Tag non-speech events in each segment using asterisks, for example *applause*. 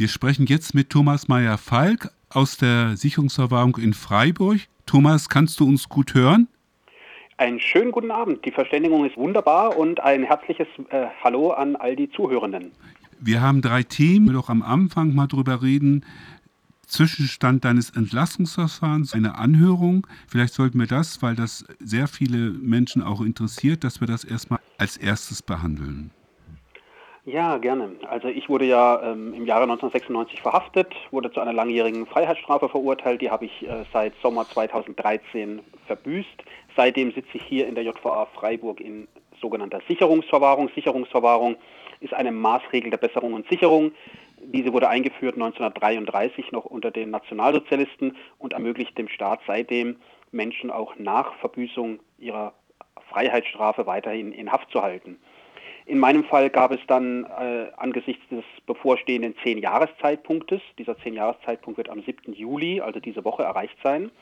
Wir sprechen jetzt mit Thomas Meyer-Falk aus der Sicherungsverwahrung in Freiburg. Thomas, kannst du uns gut hören? Einen schönen guten Abend. Die Verständigung ist wunderbar und ein herzliches äh, Hallo an all die Zuhörenden. Wir haben drei Themen. Ich will doch am Anfang mal drüber reden. Zwischenstand deines Entlassungsverfahrens, eine Anhörung. Vielleicht sollten wir das, weil das sehr viele Menschen auch interessiert, dass wir das erstmal als erstes behandeln. Ja, gerne. Also ich wurde ja ähm, im Jahre 1996 verhaftet, wurde zu einer langjährigen Freiheitsstrafe verurteilt. Die habe ich äh, seit Sommer 2013 verbüßt. Seitdem sitze ich hier in der JVA Freiburg in sogenannter Sicherungsverwahrung. Sicherungsverwahrung ist eine Maßregel der Besserung und Sicherung. Diese wurde eingeführt 1933 noch unter den Nationalsozialisten und ermöglicht dem Staat seitdem Menschen auch nach Verbüßung ihrer Freiheitsstrafe weiterhin in Haft zu halten. In meinem Fall gab es dann äh, angesichts des bevorstehenden Zehn-Jahres-Zeitpunktes, dieser Zehn-Jahres-Zeitpunkt wird am 7. Juli, also diese Woche, erreicht sein,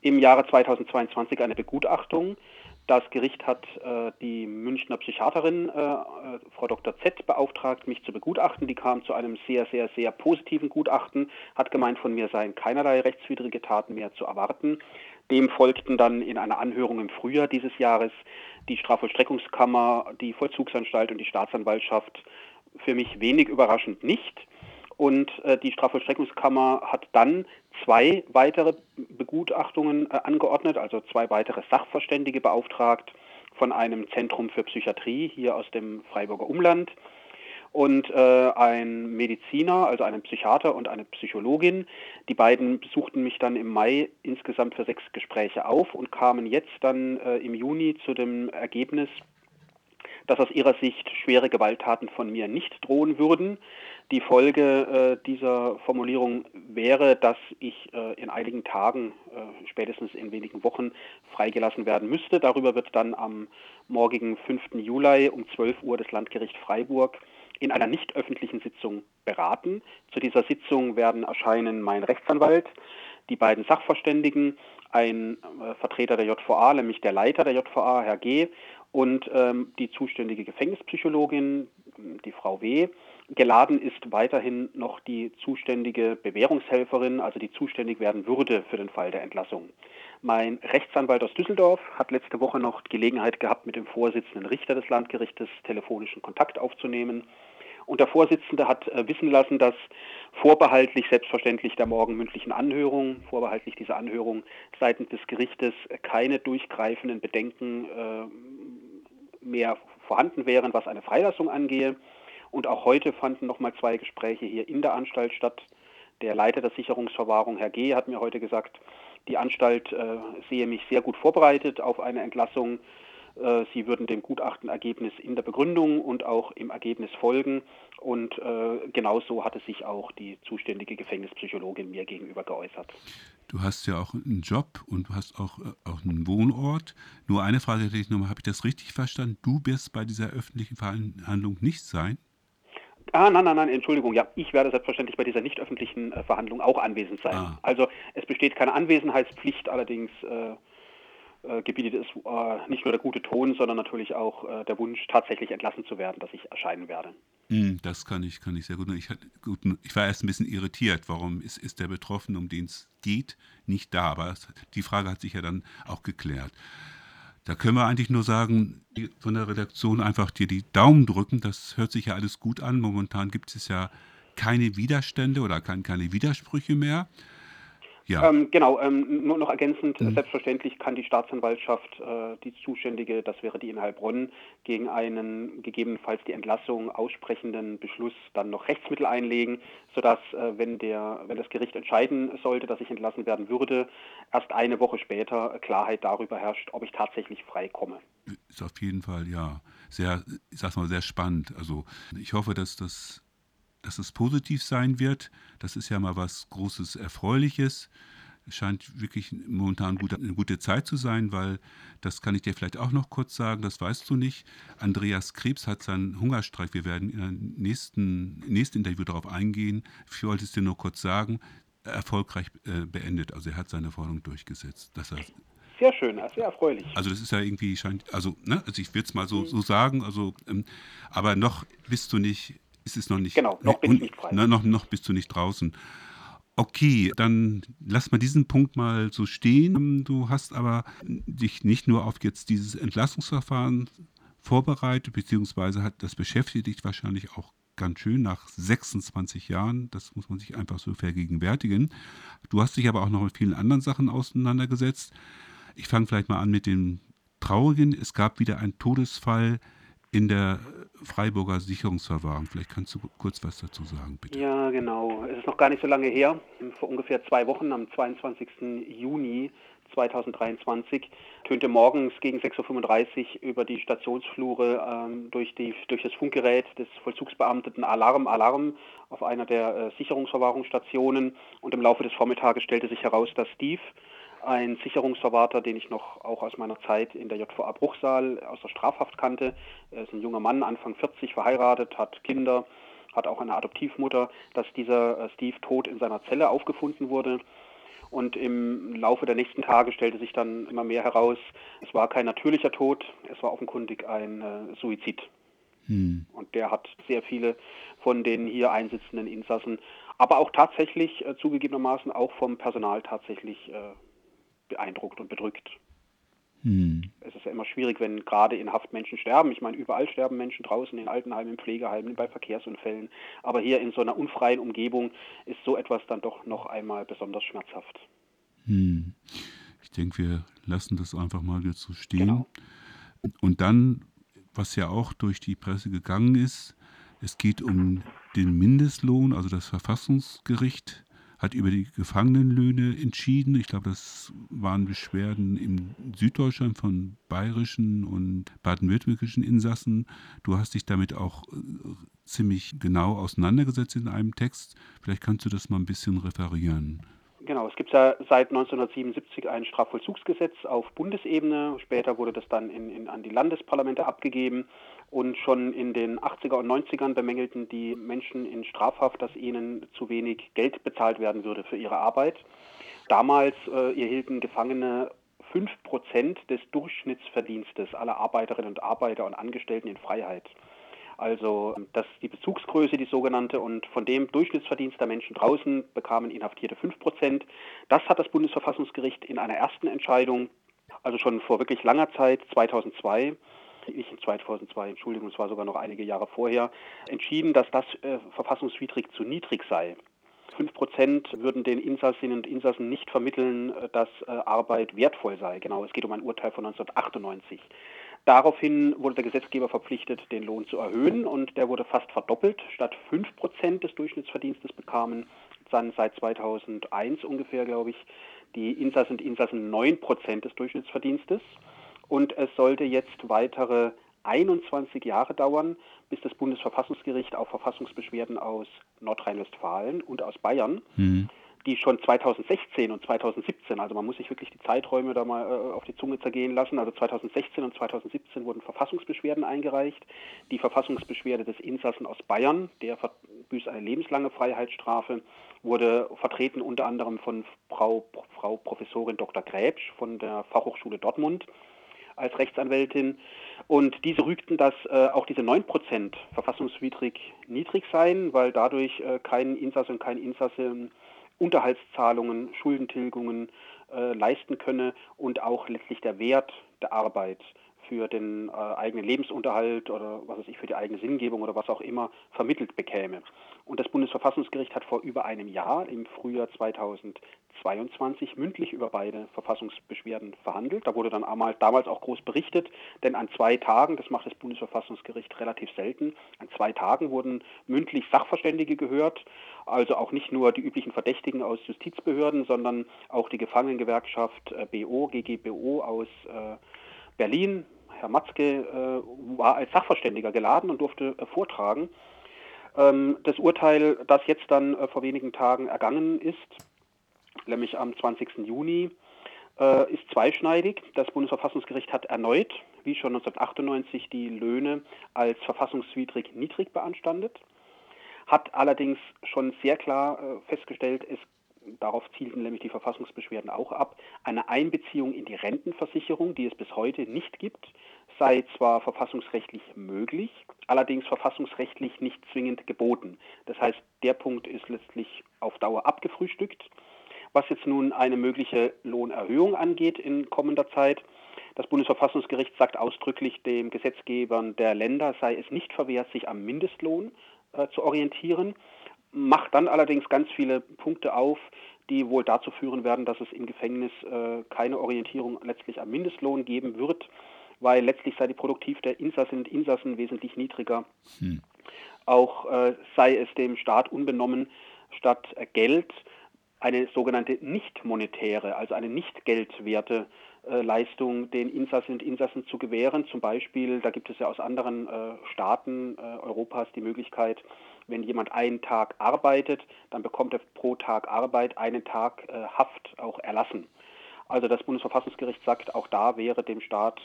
im Jahre 2022 eine Begutachtung. Das Gericht hat äh, die Münchner Psychiaterin, äh, äh Frau Dr. Z, beauftragt, mich zu begutachten. Die kam zu einem sehr, sehr, sehr positiven Gutachten, hat gemeint, von mir seien keinerlei rechtswidrige Taten mehr zu erwarten. Dem folgten dann in einer Anhörung im Frühjahr dieses Jahres die Strafvollstreckungskammer, die Vollzugsanstalt und die Staatsanwaltschaft für mich wenig überraschend nicht. Und äh, die Strafvollstreckungskammer hat dann zwei weitere Begutachtungen äh, angeordnet, also zwei weitere Sachverständige beauftragt von einem Zentrum für Psychiatrie hier aus dem Freiburger Umland und äh, ein Mediziner, also einen Psychiater und eine Psychologin. Die beiden besuchten mich dann im Mai insgesamt für sechs Gespräche auf und kamen jetzt dann äh, im Juni zu dem Ergebnis, dass aus ihrer Sicht schwere Gewalttaten von mir nicht drohen würden. Die Folge äh, dieser Formulierung wäre, dass ich äh, in einigen Tagen, äh, spätestens in wenigen Wochen, freigelassen werden müsste. Darüber wird dann am morgigen 5. Juli um 12 Uhr das Landgericht Freiburg in einer nicht öffentlichen Sitzung beraten. Zu dieser Sitzung werden erscheinen mein Rechtsanwalt, die beiden Sachverständigen, ein äh, Vertreter der JVA, nämlich der Leiter der JVA, Herr G., und ähm, die zuständige Gefängnispsychologin, die Frau W. Geladen ist weiterhin noch die zuständige Bewährungshelferin, also die zuständig werden würde für den Fall der Entlassung. Mein Rechtsanwalt aus Düsseldorf hat letzte Woche noch Gelegenheit gehabt, mit dem Vorsitzenden Richter des Landgerichtes telefonischen Kontakt aufzunehmen. Und der Vorsitzende hat äh, wissen lassen, dass vorbehaltlich selbstverständlich der morgen mündlichen Anhörung, vorbehaltlich dieser Anhörung seitens des Gerichtes keine durchgreifenden Bedenken äh, mehr vorhanden wären, was eine Freilassung angehe. Und auch heute fanden nochmal zwei Gespräche hier in der Anstalt statt. Der Leiter der Sicherungsverwahrung, Herr G., hat mir heute gesagt, die Anstalt äh, sehe mich sehr gut vorbereitet auf eine Entlassung sie würden dem Gutachtenergebnis in der Begründung und auch im Ergebnis folgen. Und äh, genauso hatte sich auch die zuständige Gefängnispsychologin mir gegenüber geäußert. Du hast ja auch einen Job und du hast auch, äh, auch einen Wohnort. Nur eine Frage hätte ich nochmal, habe ich das richtig verstanden? Du wirst bei dieser öffentlichen Verhandlung nicht sein? Ah, nein, nein, nein, Entschuldigung. Ja, ich werde selbstverständlich bei dieser nicht öffentlichen äh, Verhandlung auch anwesend sein. Ah. Also es besteht keine Anwesenheitspflicht, allerdings äh, äh, gebietet es äh, nicht nur der gute Ton, sondern natürlich auch äh, der Wunsch, tatsächlich entlassen zu werden, dass ich erscheinen werde. Hm, das kann ich, kann ich sehr gut. Ich, gut. ich war erst ein bisschen irritiert, warum ist, ist der Betroffene, um den es geht, nicht da. Aber die Frage hat sich ja dann auch geklärt. Da können wir eigentlich nur sagen, von der Redaktion einfach dir die Daumen drücken. Das hört sich ja alles gut an. Momentan gibt es ja keine Widerstände oder keine Widersprüche mehr. Ja. Ähm, genau, ähm, nur noch ergänzend, mhm. selbstverständlich kann die Staatsanwaltschaft, äh, die zuständige, das wäre die in Heilbronn, gegen einen gegebenenfalls die Entlassung aussprechenden Beschluss dann noch Rechtsmittel einlegen, sodass, äh, wenn, der, wenn das Gericht entscheiden sollte, dass ich entlassen werden würde, erst eine Woche später Klarheit darüber herrscht, ob ich tatsächlich frei komme. Ist auf jeden Fall, ja, sehr, ich sag's mal, sehr spannend. Also ich hoffe, dass das dass es positiv sein wird. Das ist ja mal was Großes, Erfreuliches. Es scheint wirklich momentan eine gute Zeit zu sein, weil, das kann ich dir vielleicht auch noch kurz sagen, das weißt du nicht. Andreas Krebs hat seinen Hungerstreik, wir werden im nächsten, nächsten Interview darauf eingehen. Ich wollte es dir nur kurz sagen, erfolgreich äh, beendet. Also er hat seine Forderung durchgesetzt. Dass er sehr schön, sehr erfreulich. Also das ist ja irgendwie, scheint, also, ne, also ich würde es mal so, so sagen, also, ähm, aber noch bist du nicht ist es noch nicht. Genau, noch bin ich nicht frei. Na, noch, noch bist du nicht draußen. Okay, dann lass mal diesen Punkt mal so stehen. Du hast aber dich nicht nur auf jetzt dieses Entlassungsverfahren vorbereitet, beziehungsweise hat das beschäftigt dich wahrscheinlich auch ganz schön nach 26 Jahren. Das muss man sich einfach so vergegenwärtigen. Du hast dich aber auch noch mit vielen anderen Sachen auseinandergesetzt. Ich fange vielleicht mal an mit dem Traurigen. Es gab wieder einen Todesfall in der Freiburger Sicherungsverwahrung. Vielleicht kannst du kurz was dazu sagen, bitte. Ja, genau. Es ist noch gar nicht so lange her. Vor ungefähr zwei Wochen, am 22. Juni 2023, tönte morgens gegen 6.35 Uhr über die Stationsflure ähm, durch, die, durch das Funkgerät des Vollzugsbeamteten Alarm, Alarm auf einer der äh, Sicherungsverwahrungsstationen. Und im Laufe des Vormittages stellte sich heraus, dass Steve, ein Sicherungsverwahrter, den ich noch auch aus meiner Zeit in der JVA Bruchsal aus der Strafhaft kannte. Er ist ein junger Mann, Anfang 40, verheiratet, hat Kinder, hat auch eine Adoptivmutter, dass dieser äh, Steve tot in seiner Zelle aufgefunden wurde. Und im Laufe der nächsten Tage stellte sich dann immer mehr heraus, es war kein natürlicher Tod, es war offenkundig ein äh, Suizid. Hm. Und der hat sehr viele von den hier einsitzenden Insassen, aber auch tatsächlich äh, zugegebenermaßen auch vom Personal tatsächlich äh, beeindruckt und bedrückt. Hm. Es ist ja immer schwierig, wenn gerade in Haft Menschen sterben. Ich meine, überall sterben Menschen draußen, in Altenheimen, in Pflegeheimen, bei Verkehrsunfällen. Aber hier in so einer unfreien Umgebung ist so etwas dann doch noch einmal besonders schmerzhaft. Hm. Ich denke, wir lassen das einfach mal jetzt so stehen. Genau. Und dann, was ja auch durch die Presse gegangen ist, es geht um den Mindestlohn, also das Verfassungsgericht hat über die Gefangenenlöhne entschieden. Ich glaube, das waren Beschwerden im Süddeutschland von bayerischen und baden-württembergischen Insassen. Du hast dich damit auch äh, ziemlich genau auseinandergesetzt in einem Text. Vielleicht kannst du das mal ein bisschen referieren. Genau, es gibt ja seit 1977 ein Strafvollzugsgesetz auf Bundesebene. Später wurde das dann in, in, an die Landesparlamente abgegeben. Und schon in den 80er und 90ern bemängelten die Menschen in Strafhaft, dass ihnen zu wenig Geld bezahlt werden würde für ihre Arbeit. Damals äh, erhielten Gefangene 5% des Durchschnittsverdienstes aller Arbeiterinnen und Arbeiter und Angestellten in Freiheit. Also das ist die Bezugsgröße, die sogenannte, und von dem Durchschnittsverdienst der Menschen draußen bekamen Inhaftierte 5%. Das hat das Bundesverfassungsgericht in einer ersten Entscheidung, also schon vor wirklich langer Zeit, 2002, nicht in 2002, Entschuldigung, es war sogar noch einige Jahre vorher, entschieden, dass das äh, verfassungswidrig zu niedrig sei. 5 Prozent würden den Insassinnen und Insassen nicht vermitteln, äh, dass äh, Arbeit wertvoll sei. Genau, es geht um ein Urteil von 1998. Daraufhin wurde der Gesetzgeber verpflichtet, den Lohn zu erhöhen und der wurde fast verdoppelt. Statt 5 Prozent des Durchschnittsverdienstes bekamen dann seit 2001 ungefähr, glaube ich, die Insassen und Insassen 9 Prozent des Durchschnittsverdienstes. Und es sollte jetzt weitere 21 Jahre dauern, bis das Bundesverfassungsgericht auf Verfassungsbeschwerden aus Nordrhein-Westfalen und aus Bayern mhm die schon 2016 und 2017, also man muss sich wirklich die Zeiträume da mal äh, auf die Zunge zergehen lassen, also 2016 und 2017 wurden Verfassungsbeschwerden eingereicht. Die Verfassungsbeschwerde des Insassen aus Bayern, der büßt eine lebenslange Freiheitsstrafe, wurde vertreten unter anderem von Frau, Frau Professorin Dr. Gräbsch von der Fachhochschule Dortmund als Rechtsanwältin. Und diese rügten, dass äh, auch diese 9% verfassungswidrig niedrig seien, weil dadurch äh, kein Insasse und kein Insasse Unterhaltszahlungen, Schuldentilgungen äh, leisten könne und auch letztlich der Wert der Arbeit für den äh, eigenen Lebensunterhalt oder was weiß ich, für die eigene Sinngebung oder was auch immer vermittelt bekäme. Und das Bundesverfassungsgericht hat vor über einem Jahr, im Frühjahr 2022, mündlich über beide Verfassungsbeschwerden verhandelt. Da wurde dann einmal, damals auch groß berichtet, denn an zwei Tagen, das macht das Bundesverfassungsgericht relativ selten, an zwei Tagen wurden mündlich Sachverständige gehört, also auch nicht nur die üblichen Verdächtigen aus Justizbehörden, sondern auch die Gefangenengewerkschaft äh, BO, GGBO aus äh, Berlin, Herr Matzke äh, war als Sachverständiger geladen und durfte äh, vortragen. Ähm, das Urteil, das jetzt dann äh, vor wenigen Tagen ergangen ist, nämlich am 20. Juni, ist zweischneidig. Das Bundesverfassungsgericht hat erneut, wie schon 1998, die Löhne als verfassungswidrig niedrig beanstandet, hat allerdings schon sehr klar festgestellt, es darauf zielten nämlich die Verfassungsbeschwerden auch ab, eine Einbeziehung in die Rentenversicherung, die es bis heute nicht gibt, sei zwar verfassungsrechtlich möglich, allerdings verfassungsrechtlich nicht zwingend geboten. Das heißt, der Punkt ist letztlich auf Dauer abgefrühstückt. Was jetzt nun eine mögliche Lohnerhöhung angeht in kommender Zeit, das Bundesverfassungsgericht sagt ausdrücklich den Gesetzgebern der Länder sei es nicht verwehrt, sich am Mindestlohn äh, zu orientieren, macht dann allerdings ganz viele Punkte auf, die wohl dazu führen werden, dass es im Gefängnis äh, keine Orientierung letztlich am Mindestlohn geben wird, weil letztlich sei die Produktiv der Insassen und Insassen wesentlich niedriger. Hm. Auch äh, sei es dem Staat unbenommen, statt Geld eine sogenannte nicht monetäre, also eine nicht geldwerte äh, Leistung den Insassen und Insassen zu gewähren. Zum Beispiel, da gibt es ja aus anderen äh, Staaten äh, Europas die Möglichkeit, wenn jemand einen Tag arbeitet, dann bekommt er pro Tag Arbeit einen Tag äh, Haft auch erlassen. Also das Bundesverfassungsgericht sagt, auch da wäre dem Staat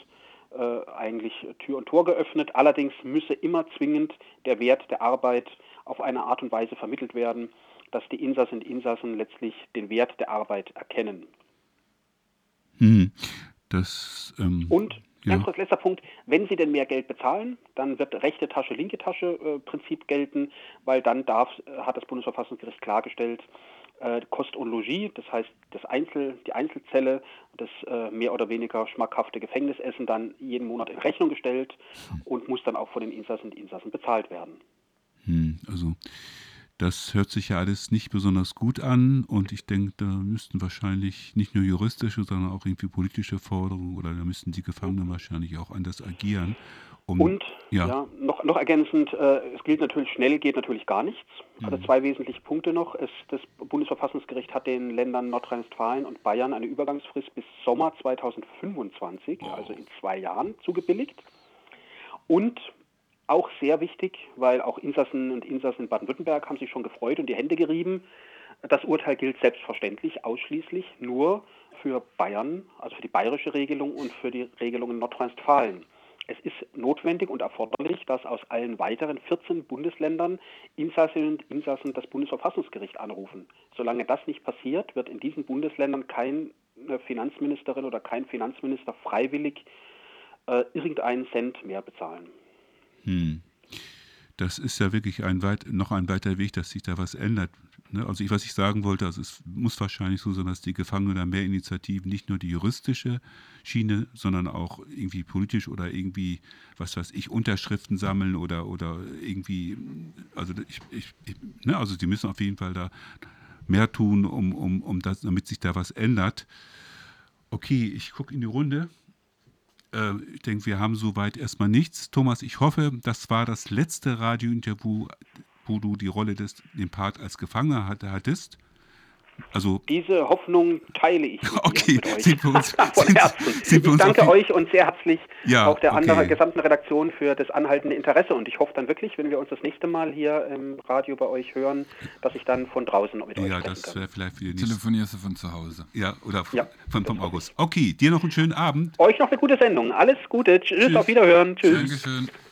äh, eigentlich Tür und Tor geöffnet. Allerdings müsse immer zwingend der Wert der Arbeit auf eine Art und Weise vermittelt werden, dass die Insassen und Insassen letztlich den Wert der Arbeit erkennen. Hm. Das, ähm, und Ganz kurz letzter Punkt. Wenn Sie denn mehr Geld bezahlen, dann wird rechte Tasche, linke Tasche äh, Prinzip gelten, weil dann darf, äh, hat das Bundesverfassungsgericht klargestellt, äh, Kost und Logis, das heißt das Einzel, die Einzelzelle, das äh, mehr oder weniger schmackhafte Gefängnisessen dann jeden Monat in Rechnung gestellt und muss dann auch von den Insassen und Insassen bezahlt werden. Hm, also das hört sich ja alles nicht besonders gut an und ich denke, da müssten wahrscheinlich nicht nur juristische, sondern auch irgendwie politische Forderungen oder da müssten die Gefangenen wahrscheinlich auch anders agieren. Um, und ja. ja. noch, noch ergänzend, äh, es gilt natürlich, schnell geht natürlich gar nichts. Also mhm. zwei wesentliche Punkte noch. Es, das Bundesverfassungsgericht hat den Ländern Nordrhein-Westfalen und Bayern eine Übergangsfrist bis Sommer 2025, oh. also in zwei Jahren, zugebilligt. Und auch sehr wichtig, weil auch Insassen und Insassen in Baden-Württemberg haben sich schon gefreut und die Hände gerieben. Das Urteil gilt selbstverständlich ausschließlich nur für Bayern, also für die bayerische Regelung und für die Regelung in Nordrhein-Westfalen. Es ist notwendig und erforderlich, dass aus allen weiteren 14 Bundesländern Insassinnen und Insassen das Bundesverfassungsgericht anrufen. Solange das nicht passiert, wird in diesen Bundesländern keine Finanzministerin oder kein Finanzminister freiwillig äh, irgendeinen Cent mehr bezahlen. Hm. Das ist ja wirklich ein weit, noch ein weiter Weg, dass sich da was ändert. Ne? Also ich, was ich sagen wollte, also es muss wahrscheinlich so sein, dass die Gefangenen da mehr Initiativen, nicht nur die juristische Schiene, sondern auch irgendwie politisch oder irgendwie, was weiß ich, Unterschriften sammeln oder, oder irgendwie, also ich, ich, ich ne? also die müssen auf jeden Fall da mehr tun, um, um, um das, damit sich da was ändert. Okay, ich gucke in die Runde. Äh, ich denke, wir haben soweit erstmal nichts. Thomas, ich hoffe, das war das letzte Radiointerview, wo du die Rolle des, den Part als Gefangener hattest. Also Diese Hoffnung teile ich okay, mit euch. Sind wir uns, Von *laughs* sind, Herzen. Sind wir ich danke euch und sehr herzlich ja, auch der okay. anderen gesamten Redaktion für das anhaltende Interesse. Und ich hoffe dann wirklich, wenn wir uns das nächste Mal hier im Radio bei euch hören, dass ich dann von draußen mit euch Ja, das wäre vielleicht für die Telefonierst du von zu Hause. Ja, oder ja, von, vom August. Okay, dir noch einen schönen Abend. Euch noch eine gute Sendung. Alles Gute. Tschüss, Tschüss. auf Wiederhören. Tschüss. Dankeschön.